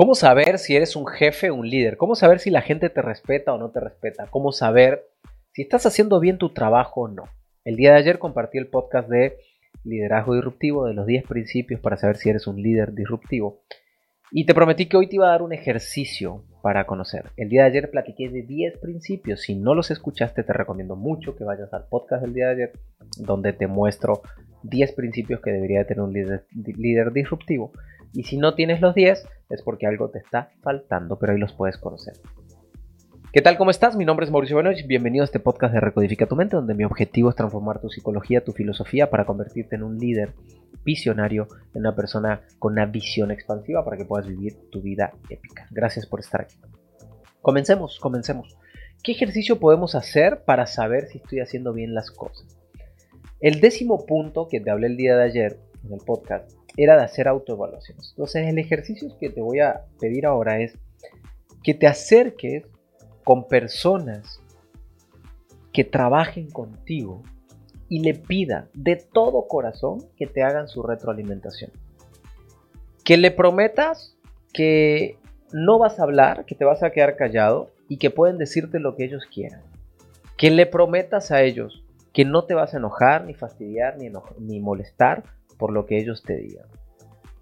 ¿Cómo saber si eres un jefe o un líder? ¿Cómo saber si la gente te respeta o no te respeta? ¿Cómo saber si estás haciendo bien tu trabajo o no? El día de ayer compartí el podcast de liderazgo disruptivo, de los 10 principios para saber si eres un líder disruptivo. Y te prometí que hoy te iba a dar un ejercicio para conocer. El día de ayer platiqué de 10 principios. Si no los escuchaste, te recomiendo mucho que vayas al podcast del día de ayer, donde te muestro 10 principios que debería tener un líder, disruptivo. Y si no tienes los 10, es porque algo te está faltando, pero ahí los puedes conocer. ¿Qué tal? ¿Cómo estás? Mi nombre es Mauricio Benoich. Bienvenido a este podcast de Recodifica tu mente, donde mi objetivo es transformar tu psicología, tu filosofía para convertirte en un líder visionario, en una persona con una visión expansiva para que puedas vivir tu vida épica. Gracias por estar aquí. Comencemos, comencemos. ¿Qué ejercicio podemos hacer para saber si estoy haciendo bien las cosas? El décimo punto que te hablé el día de ayer en el podcast era de hacer autoevaluaciones. Entonces el ejercicio que te voy a pedir ahora es que te acerques con personas que trabajen contigo y le pida de todo corazón que te hagan su retroalimentación. Que le prometas que no vas a hablar, que te vas a quedar callado y que pueden decirte lo que ellos quieran. Que le prometas a ellos que no te vas a enojar, ni fastidiar, ni, ni molestar por lo que ellos te digan.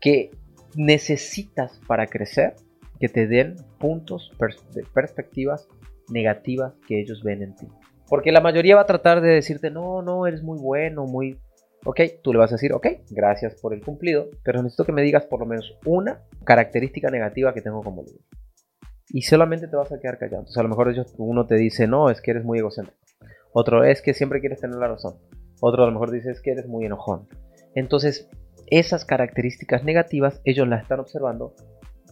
Que necesitas para crecer que te den puntos de perspectivas negativas que ellos ven en ti. Porque la mayoría va a tratar de decirte, no, no, eres muy bueno, muy... Ok, tú le vas a decir, ok, gracias por el cumplido, pero necesito que me digas por lo menos una característica negativa que tengo como líder. Y solamente te vas a quedar callado. Entonces a lo mejor ellos, uno te dice, no, es que eres muy egocéntrico. Otro es que siempre quieres tener la razón. Otro a lo mejor dice es que eres muy enojón. Entonces, esas características negativas ellos las están observando,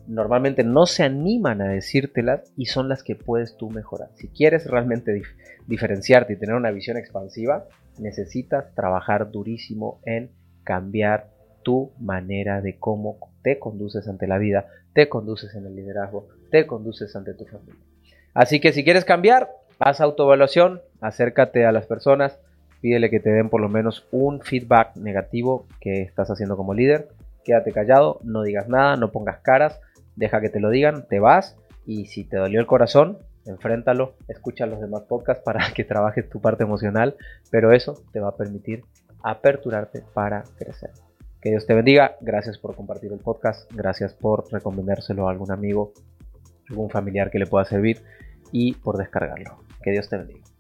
normalmente no se animan a decírtelas y son las que puedes tú mejorar. Si quieres realmente diferenciarte y tener una visión expansiva, necesitas trabajar durísimo en cambiar tu manera de cómo te conduces ante la vida, te conduces en el liderazgo, te conduces ante tu familia. Así que si quieres cambiar, haz autoevaluación, acércate a las personas, pídele que te den por lo menos un feedback negativo que estás haciendo como líder. Quédate callado, no digas nada, no pongas caras, deja que te lo digan, te vas y si te dolió el corazón, enfréntalo, escucha los demás podcasts para que trabajes tu parte emocional, pero eso te va a permitir aperturarte para crecer. Que Dios te bendiga, gracias por compartir el podcast, gracias por recomendárselo a algún amigo, algún familiar que le pueda servir y por descargarlo. Que Dios te bendiga.